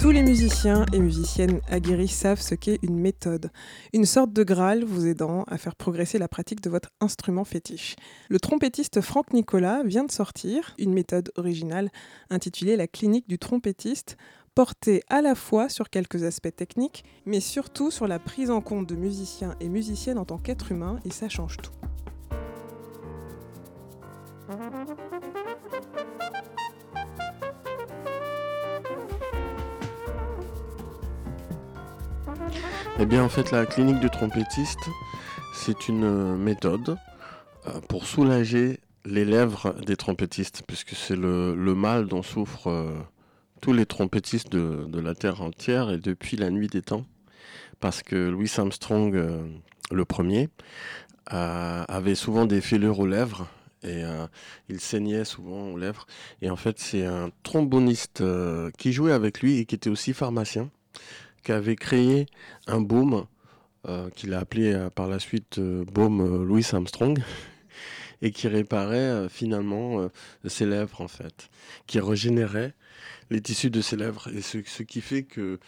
Tous les musiciens et musiciennes aguerris savent ce qu'est une méthode, une sorte de Graal vous aidant à faire progresser la pratique de votre instrument fétiche. Le trompettiste Franck Nicolas vient de sortir une méthode originale intitulée La clinique du trompettiste, portée à la fois sur quelques aspects techniques, mais surtout sur la prise en compte de musiciens et musiciennes en tant qu'êtres humains, et ça change tout. Eh bien, en fait, la clinique du trompettiste, c'est une euh, méthode euh, pour soulager les lèvres des trompettistes, puisque c'est le, mal dont souffrent euh, tous les trompettistes de, la Terre entière et depuis la nuit des temps. Parce que Louis Armstrong, le premier, avait souvent des fêlures aux lèvres et il saignait souvent aux lèvres. Et en fait, c'est un tromboniste qui jouait avec lui et qui était aussi pharmacien, qui avait créé un baume euh, qu'il a appelé euh, par la suite euh, baume Louis Armstrong. et qui réparait finalement ses lèvres en fait, qui régénérait les tissus de ses lèvres. Et ce, qui fait que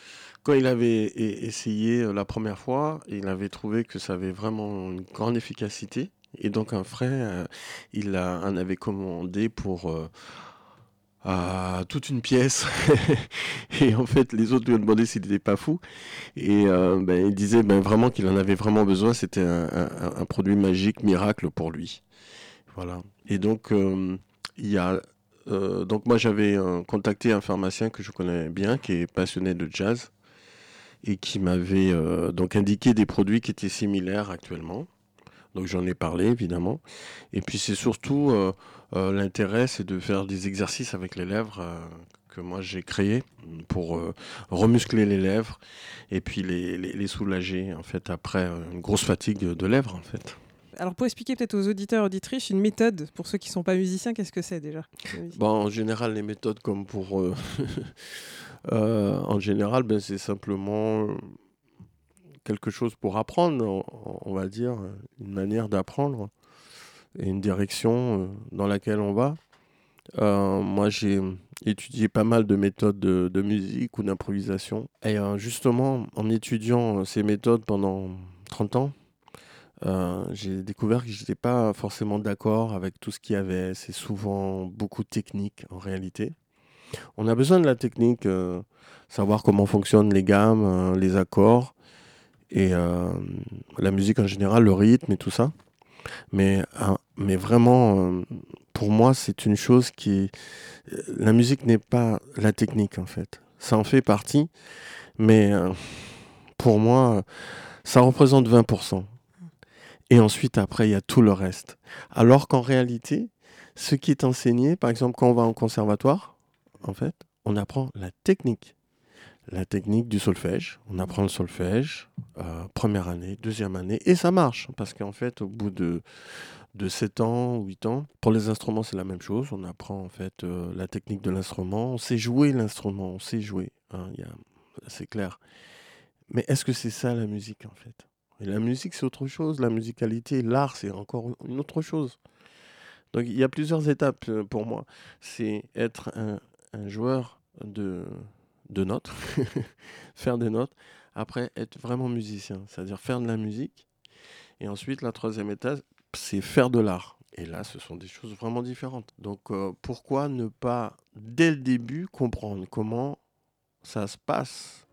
quand il avait essayé la première fois, il avait trouvé que ça avait vraiment une grande efficacité. Et donc un frère, il en avait commandé pour euh, à toute une pièce. et en fait, les autres lui ont demandé s'il n'était pas fou. Et euh, ben, il disait ben, vraiment qu'il en avait vraiment besoin. C'était un, produit magique, miracle pour lui. Voilà. Et donc, euh, il y a. Euh, donc, moi, j'avais contacté un pharmacien que je connais bien, qui est passionné de jazz, et qui m'avait donc indiqué des produits qui étaient similaires actuellement. Donc j'en ai parlé évidemment. Et puis c'est surtout euh, euh, l'intérêt, c'est de faire des exercices avec les lèvres euh, que moi j'ai créé pour remuscler les lèvres et puis les, les, les, soulager en fait après une grosse fatigue de lèvres en fait. Alors pour expliquer peut-être aux auditeurs auditrices une méthode pour ceux qui ne sont pas musiciens, qu'est-ce que c'est déjà bon, En général, les méthodes comme pour... en général, ben, c'est simplement quelque chose pour apprendre, on va dire, une manière d'apprendre et une direction dans laquelle on va. Euh, moi, j'ai étudié pas mal de méthodes de, musique ou d'improvisation. Et euh, justement, en étudiant ces méthodes pendant 30 ans, euh, j'ai découvert que je n'étais pas forcément d'accord avec tout ce qu'il y avait. C'est souvent beaucoup technique en réalité. On a besoin de la technique, savoir comment fonctionnent les gammes, les accords et euh, la musique en général, le rythme et tout ça. Mais, euh, mais vraiment, euh, pour moi, c'est une chose qui... La musique n'est pas la technique, en fait. Ça en fait partie, mais euh, pour moi, ça représente 20%. Et ensuite, après, il y a tout le reste. Alors qu'en réalité, ce qui est enseigné, par exemple, quand on va en conservatoire, en fait, on apprend la technique la technique du solfège. On apprend le solfège, euh, première année, deuxième année, et ça marche, parce qu'en fait, au bout de, de 7 ans, 8 ans, pour les instruments, c'est la même chose. On apprend en fait euh, la technique de l'instrument, on sait jouer l'instrument, on sait jouer, hein, c'est clair. Mais est-ce que c'est ça la musique en fait? La musique, c'est autre chose. La musicalité, l'art, c'est encore une autre chose. Donc il y a plusieurs étapes euh, pour moi. C'est être un, un joueur de, de notes, faire des notes, après être vraiment musicien, c'est-à-dire faire de la musique. Et ensuite, la troisième étape, c'est faire de l'art. Et là, ce sont des choses vraiment différentes. Donc, euh, pourquoi ne pas, dès le début, comprendre comment ça se passe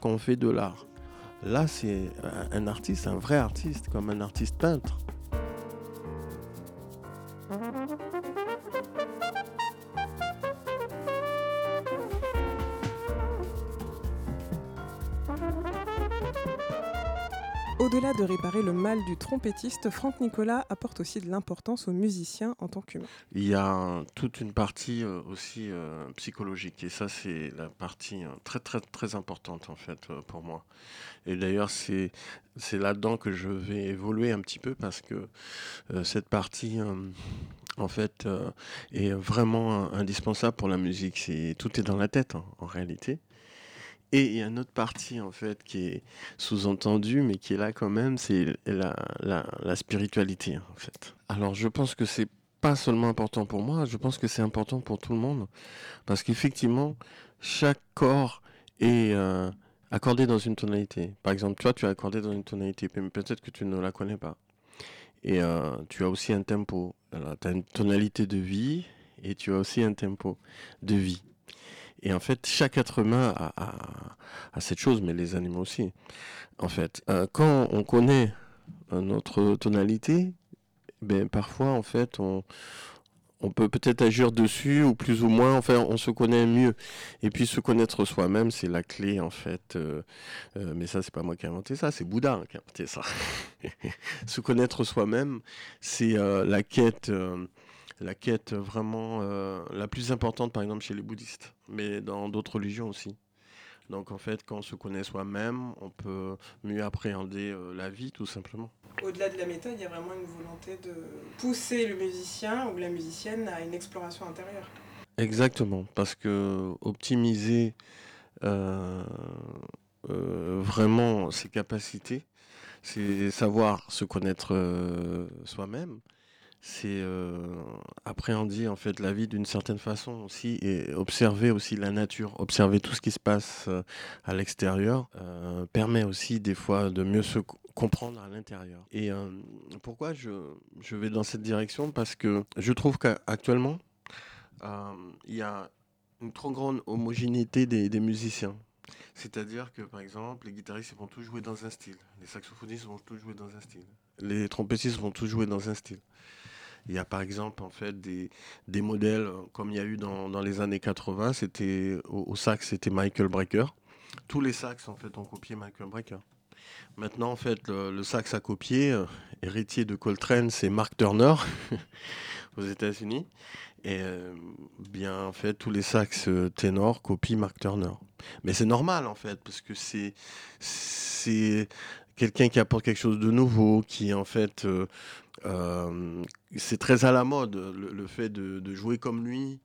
quand on fait de l'art? Là, c'est un artiste, un vrai artiste, comme un artiste peintre. Au-delà de réparer le mal du trompettiste, Franck Nicolas apporte aussi de l'importance aux musiciens en tant qu'humains. Il y a toute une partie euh, aussi euh, psychologique et ça c'est la partie euh, très très très importante en fait pour moi. Et d'ailleurs c'est c'est là-dedans que je vais évoluer un petit peu parce que cette partie en fait est vraiment indispensable pour la musique. Tout est dans la tête hein, en réalité. Et il y a une autre partie, en fait, qui est sous-entendue, mais qui est là quand même, c'est la, la, spiritualité, en fait. Alors, je pense que c'est pas seulement important pour moi, je pense que c'est important pour tout le monde. Parce qu'effectivement, chaque corps est euh, accordé dans une tonalité. Par exemple, toi, tu es accordé dans une tonalité, mais peut-être que tu ne la connais pas. Et euh, tu as aussi un tempo. tu as une tonalité de vie et tu as aussi un tempo de vie. Et en fait, chaque être humain a, cette chose, mais les animaux aussi. En fait, euh, quand on connaît notre tonalité, ben parfois en fait on, peut peut-être agir dessus ou plus ou moins, enfin on se connaît mieux. Et puis se connaître soi-même, c'est la clé en fait. Euh, euh, mais ça, c'est pas moi qui ai inventé ça, c'est Bouddha qui a inventé ça. se connaître soi-même, c'est la quête la quête vraiment euh, la plus importante, par exemple, chez les bouddhistes, mais dans d'autres religions aussi. Donc en fait, quand on se connaît soi-même, on peut mieux appréhender euh, la vie, tout simplement. Au-delà de la méthode, il y a vraiment une volonté de pousser le musicien ou la musicienne à une exploration intérieure. Exactement, parce que optimiser euh, vraiment ses capacités, c'est savoir se connaître soi-même, c'est euh, appréhender en fait la vie d'une certaine façon aussi et observer aussi la nature, observer tout ce qui se passe euh, à l'extérieur euh, permet aussi des fois de mieux se comprendre à l'intérieur. Et pourquoi je, je, vais dans cette direction? Parce que je trouve qu'actuellement il y a une trop grande homogénéité des, des musiciens. C'est-à-dire que, par exemple, les guitaristes vont tous jouer dans un style, les saxophonistes vont tous jouer dans un style, les trompettistes vont tous jouer dans un style. Il y a par exemple en fait des, des modèles comme il y a eu dans, dans les années 80, c'était au, sax c'était Michael Brecker. Tous les sax en fait ont copié Michael Brecker. Maintenant en fait le, sax à copier, euh, héritier de Coltrane, c'est Mark Turner aux États-Unis. Et euh, bien en fait tous les sax euh, ténors copient Mark Turner. Mais c'est normal en fait parce que c'est c'est quelqu'un qui apporte quelque chose de nouveau, qui en fait euh, c'est très à la mode, le, fait de, jouer comme lui.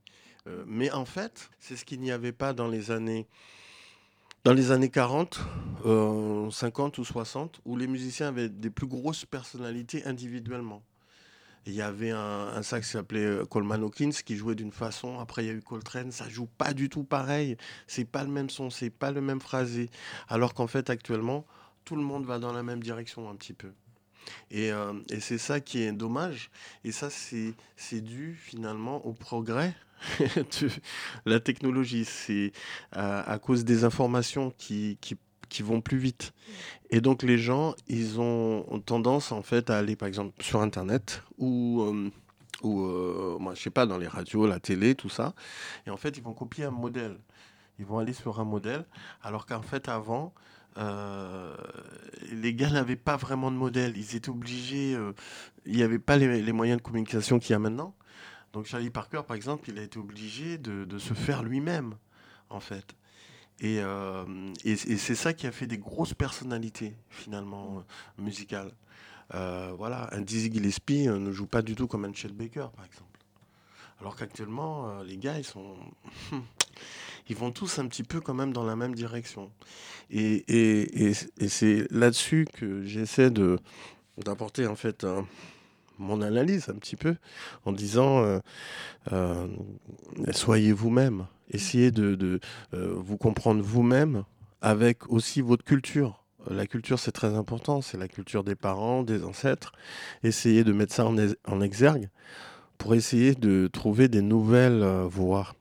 Euh, mais en fait, c'est ce qu'il n'y avait pas dans les années, dans les années 40, 50 euh, ou 60, où les musiciens avaient des plus grosses personnalités individuellement. Il y avait un, sax qui s'appelait Coleman Hawkins qui jouait d'une façon. Après, il y a eu Coltrane. Ça joue pas du tout pareil. C'est pas le même son, c'est pas le même phrasé. Alors qu'en fait, actuellement, tout le monde va dans la même direction un petit peu. Euh, et, c'est ça qui est dommage. Et ça, c'est dû finalement au progrès de la technologie. C'est à, cause des informations qui, qui, vont plus vite. Et donc les gens, ils ont tendance en fait à aller par exemple sur Internet ou... Euh, ou euh, moi je sais pas dans les radios, la télé, tout ça, et en fait ils vont copier un modèle. Ils vont aller sur un modèle, alors qu'en fait avant, euh, les gars n'avaient pas vraiment de modèle. Ils étaient obligés. Euh, il n'y avait pas les, moyens de communication qu'il y a maintenant. Donc Charlie Parker, par exemple, il a été obligé de, se faire lui-même, en fait. Et, euh, et, c'est ça qui a fait des grosses personnalités, finalement, musicales. voilà, un Dizzy Gillespie ne joue pas du tout comme un Chet Baker, par exemple. Alors qu'actuellement, les gars, ils sont ils vont tous un petit peu quand même dans la même direction. Et, c'est là-dessus que j'essaie de d'apporter en fait mon analyse un petit peu en disant euh, euh, soyez vous-même, essayez de, euh, vous comprendre vous-même avec aussi votre culture. La culture, c'est très important, c'est la culture des parents, des ancêtres. Essayez de mettre ça en exergue pour essayer de trouver des nouvelles voies.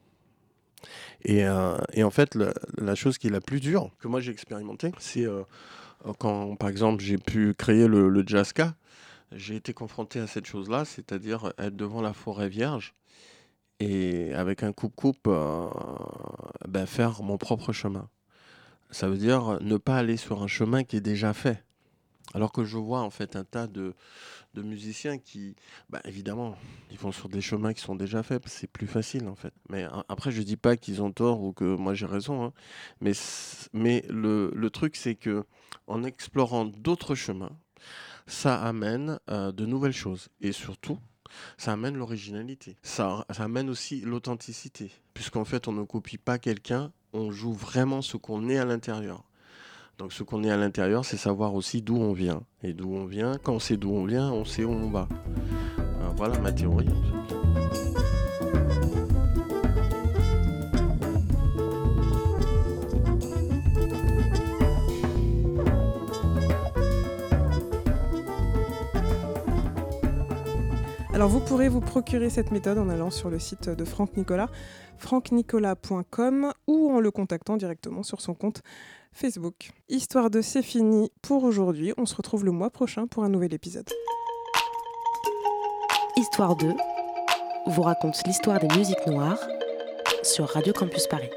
Euh, et, en fait, la, chose qui est la plus dure que moi j'ai expérimenté, c'est euh, quand, par exemple, j'ai pu créer le, le Jazzka, j'ai été confronté à cette chose-là, c'est-à-dire être devant la forêt vierge et avec un coupe-coupe, euh, ben, faire mon propre chemin. Ça veut dire ne pas aller sur un chemin qui est déjà fait. Alors que je vois en fait un tas de, musiciens qui, bah, évidemment, ils vont sur des chemins qui sont déjà faits, c'est plus facile en fait. Mais après, je dis pas qu'ils ont tort ou que moi j'ai raison, hein. mais, mais le, le truc c'est que en explorant d'autres chemins, ça amène euh, de nouvelles choses et surtout, ça amène l'originalité. Ça, ça amène aussi l'authenticité, puisqu'en fait, on ne copie pas quelqu'un, on joue vraiment ce qu'on est à l'intérieur. Donc ce qu'on est à l'intérieur, c'est savoir aussi d'où on vient. Et d'où on vient, quand on sait d'où on vient, on sait où on va. voilà ma théorie. Alors vous pourrez vous procurer cette méthode en allant sur le site de Franck Nicolas, francknicolas.com ou en le contactant directement sur son compte Facebook. Histoire de c'est fini pour aujourd'hui. On se retrouve le mois prochain pour un nouvel épisode. Histoire 2 vous raconte l'histoire des musiques noires sur Radio Campus Paris.